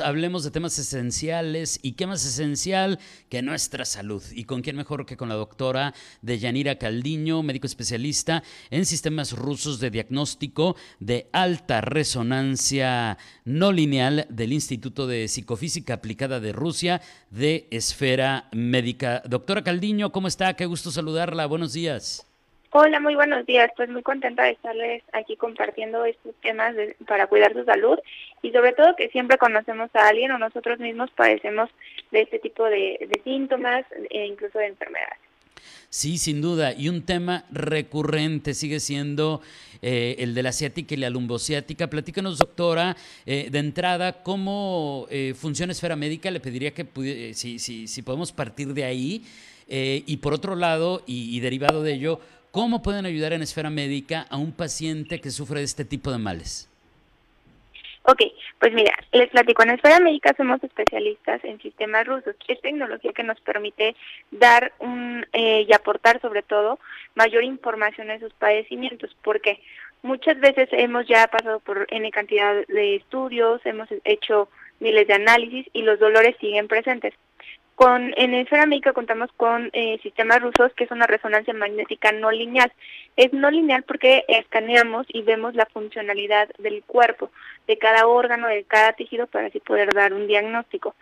hablemos de temas esenciales y qué más esencial que nuestra salud. ¿Y con quién mejor que con la doctora Deyanira Caldiño, médico especialista en sistemas rusos de diagnóstico de alta resonancia no lineal del Instituto de Psicofísica Aplicada de Rusia de Esfera Médica? Doctora Caldiño, ¿cómo está? Qué gusto saludarla. Buenos días. Hola, muy buenos días. Pues muy contenta de estarles aquí compartiendo estos temas para cuidar su salud y sobre todo que siempre conocemos a alguien o nosotros mismos padecemos de este tipo de, síntomas e incluso de enfermedades. Sí, sin duda. Y un tema recurrente sigue siendo eh, el de la ciática y la lumbociática. Platícanos, doctora, eh, de entrada, cómo eh, funciona Esfera Médica. Le pediría que si, si, si, podemos partir de ahí. y por otro lado, y derivado de ello, ¿Cómo pueden ayudar en esfera médica a un paciente que sufre de este tipo de males? Ok, pues mira, les platico, en Esfera Médica somos especialistas en sistemas rusos. Es tecnología que nos permite dar un, eh, y aportar sobre todo mayor información a esos padecimientos. porque Muchas veces hemos ya pasado por N cantidad de estudios, hemos hecho miles de análisis y los dolores siguen presentes. Con, en Esfera Médica contamos con eh, sistemas rusos que es una resonancia magnética no lineal. Es no lineal porque escaneamos y vemos la funcionalidad del cuerpo, de cada órgano, de cada tejido para así poder dar un diagnóstico.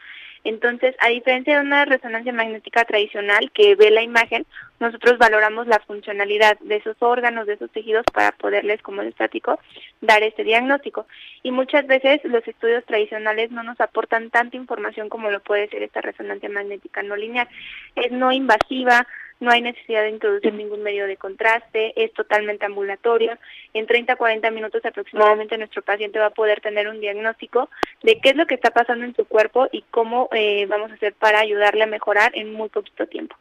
Entonces, a diferencia de una resonancia magnética tradicional que ve la imagen, nosotros valoramos la funcionalidad de esos órganos, de esos tejidos para poderles, como el estático, dar este diagnóstico. Y muchas veces los estudios tradicionales no nos aportan tanta información como lo puede ser esta resonancia magnética no lineal. Es no invasiva, no hay necesidad de introducir ningún medio de contraste, es totalmente ambulatorio. En 30 a 40 minutos aproximadamente nuestro paciente va a poder tener un diagnóstico de qué es lo que está pasando en su cuerpo y cómo eh, vamos a hacer para ayudarle a mejorar en muy poquito tiempo.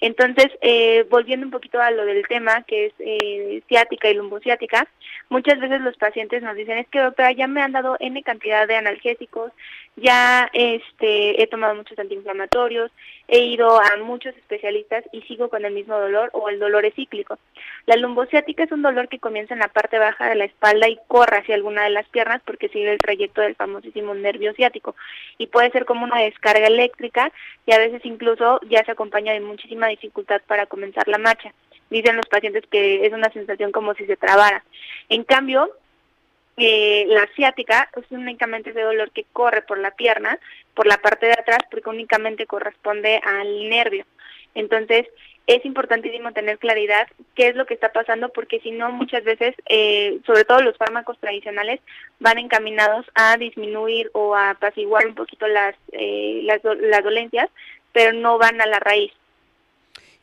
Entonces, eh, volviendo un poquito a lo del tema, que es eh, ciática y lumbociática, muchas veces los pacientes nos dicen, es que doctora, ya me han dado N cantidad de analgésicos, ya este, he tomado muchos antiinflamatorios, he ido a muchos especialistas y con el mismo dolor o el dolor es cíclico. La lumbociática es un dolor que comienza en la parte baja de la espalda y corre hacia alguna de las piernas porque sigue el trayecto del famosísimo nervio ciático y puede ser como una descarga eléctrica y a veces incluso ya se acompaña de muchísima dificultad para comenzar la marcha. Dicen los pacientes que es una sensación como si se trabara. En cambio, eh, la ciática es únicamente ese dolor que corre por la pierna, por la parte de atrás, porque únicamente corresponde al nervio. Entonces, es importantísimo tener claridad qué es lo que está pasando, porque si no, muchas veces, eh, sobre todo los fármacos tradicionales, van encaminados a disminuir o a apaciguar un poquito las, eh, las, las dolencias, pero no van a la raíz.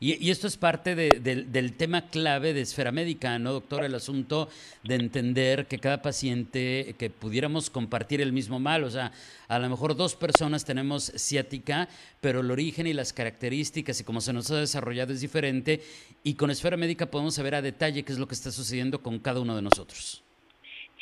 Y, esto es parte del tema clave de esfera médica, ¿no, doctor? El asunto de entender que cada paciente, que pudiéramos compartir el mismo mal, o sea, a lo mejor dos personas tenemos ciática, pero el origen y las características y cómo se nos ha desarrollado es diferente, y con esfera médica podemos saber a detalle qué es lo que está sucediendo con cada uno de nosotros.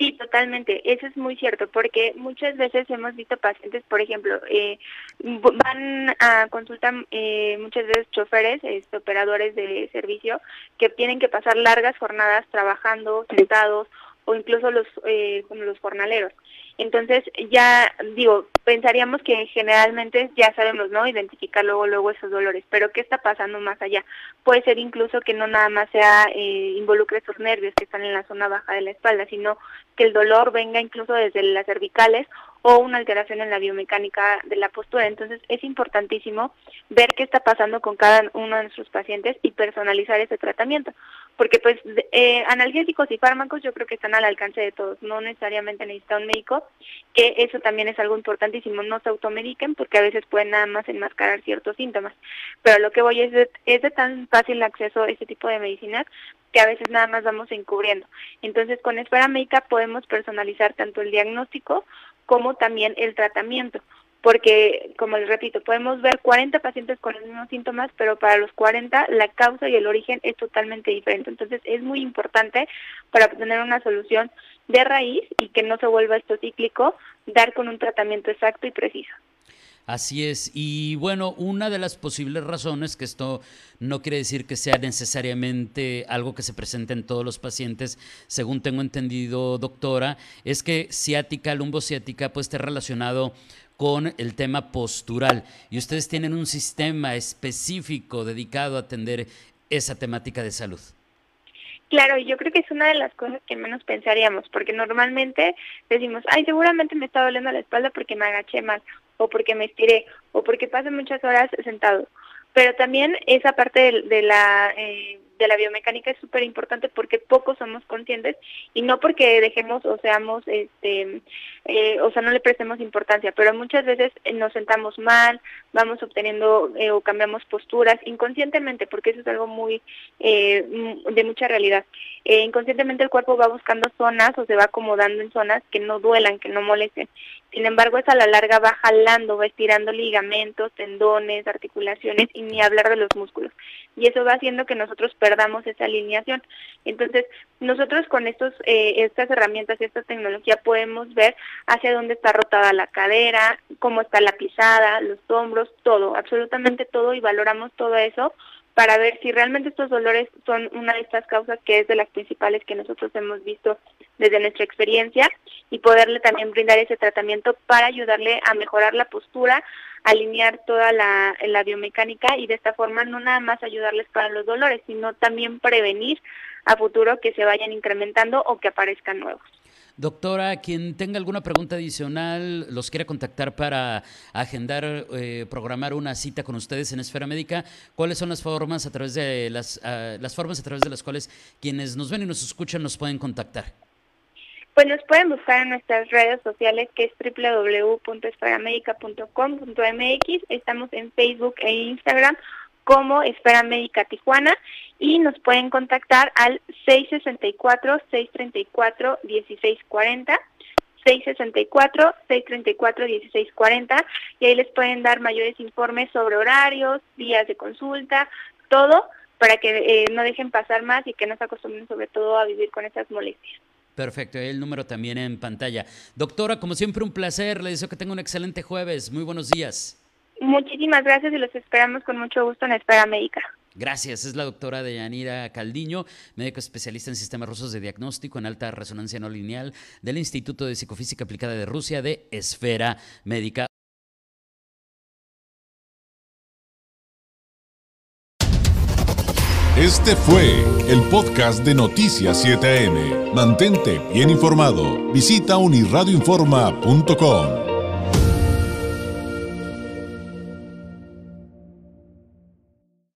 Sí, totalmente. Eso es muy cierto, porque muchas veces hemos visto pacientes, por ejemplo, eh, van a consultar eh, muchas veces choferes, este, operadores de servicio, que tienen que pasar largas jornadas trabajando, sentados, o incluso los, eh, los jornaleros. Entonces, ya digo, pensaríamos que generalmente ya sabemos, ¿no? Identificar luego, luego esos dolores, pero ¿qué está pasando más allá? Puede ser incluso que no nada más sea eh, involucre esos nervios que están en la zona baja de la espalda, sino que el dolor venga incluso desde las cervicales o una alteración en la biomecánica de la postura. Entonces es importantísimo ver qué está pasando con cada uno de nuestros pacientes y personalizar ese tratamiento, porque pues eh, analgésicos y fármacos yo creo que están al alcance de todos, no necesariamente necesita un médico, que eso también es algo importantísimo, no se automediquen porque a veces pueden nada más enmascarar ciertos síntomas, pero lo que voy es de, es de tan fácil acceso a este tipo de medicinas que a veces nada más vamos encubriendo. Entonces, con Esfera Médica podemos personalizar tanto el diagnóstico como también el tratamiento, porque, como les repito, podemos ver 40 pacientes con los mismos síntomas, pero para los 40 la causa y el origen es totalmente diferente. Entonces, es muy importante para obtener una solución de raíz y que no se vuelva esto cíclico, dar con un tratamiento exacto y preciso. Así es. Y bueno, una de las posibles razones, que esto no quiere decir que sea necesariamente algo que se presente en todos los pacientes, según tengo entendido, doctora, es que ciática, lumbociática puede estar relacionado con el tema postural. Y ustedes tienen un sistema específico dedicado a atender esa temática de salud. Claro, yo creo que es una de las cosas que menos pensaríamos, porque normalmente decimos, ay, seguramente me está doliendo la espalda porque me agaché mal, o porque me estiré, o porque pasé muchas horas sentado. Pero también esa parte de, de la eh, de la biomecánica es súper importante porque pocos somos conscientes y no porque dejemos o seamos, este, eh, o sea, no le prestemos importancia, pero muchas veces eh, nos sentamos mal, vamos obteniendo eh, o cambiamos posturas inconscientemente, porque eso es algo muy de mucha realidad. inconscientemente el cuerpo va buscando zonas o se va acomodando en zonas que no duelan, que no molesten. Sin embargo, eso a la larga va jalando, va estirando ligamentos, tendones, articulaciones y ni hablar de los músculos. Y eso va haciendo que nosotros esa alineación. Entonces, nosotros con estos, eh, estas herramientas y esta tecnología podemos ver hacia dónde está rotada la cadera, cómo está la pisada, los hombros, todo, absolutamente todo y valoramos todo eso para ver si realmente estos dolores son una de estas causas que es de las principales que nosotros hemos visto desde nuestra experiencia y poderle también brindar ese tratamiento para ayudarle a mejorar la postura, alinear toda la, la biomecánica y de esta forma no nada más ayudarles para los dolores, sino también prevenir a futuro que se vayan incrementando o que aparezcan nuevos. Doctora, quien tenga alguna pregunta adicional, los quiera contactar para agendar, eh, programar una cita con ustedes en Esfera Médica, ¿cuáles son las formas a través de las, ah, las formas a través de las cuales quienes nos ven y nos escuchan nos pueden contactar? Pues nos pueden buscar en nuestras redes sociales que es www.esferamedica.com.mx. Estamos en Facebook e Instagram como Esfera Médica Tijuana y nos pueden contactar al 664-634-1640. 664-634-1640 y ahí les pueden dar mayores informes sobre horarios, días de consulta, todo para que eh, no dejen pasar más y que no se acostumbren sobre todo a vivir con esas molestias. Perfecto, el número también en pantalla. Doctora, como siempre un placer, le deseo que tenga un excelente jueves. Muy buenos días. Muchísimas gracias y los esperamos con mucho gusto en Espera Médica. Gracias, es la doctora Deyanira Caldiño, médico especialista en sistemas rusos de diagnóstico en alta resonancia no lineal del Instituto de Psicofísica Aplicada de Rusia de Esfera Médica. Este fue el podcast de Noticias 7am. Mantente bien informado. Visita unirradioinforma.com.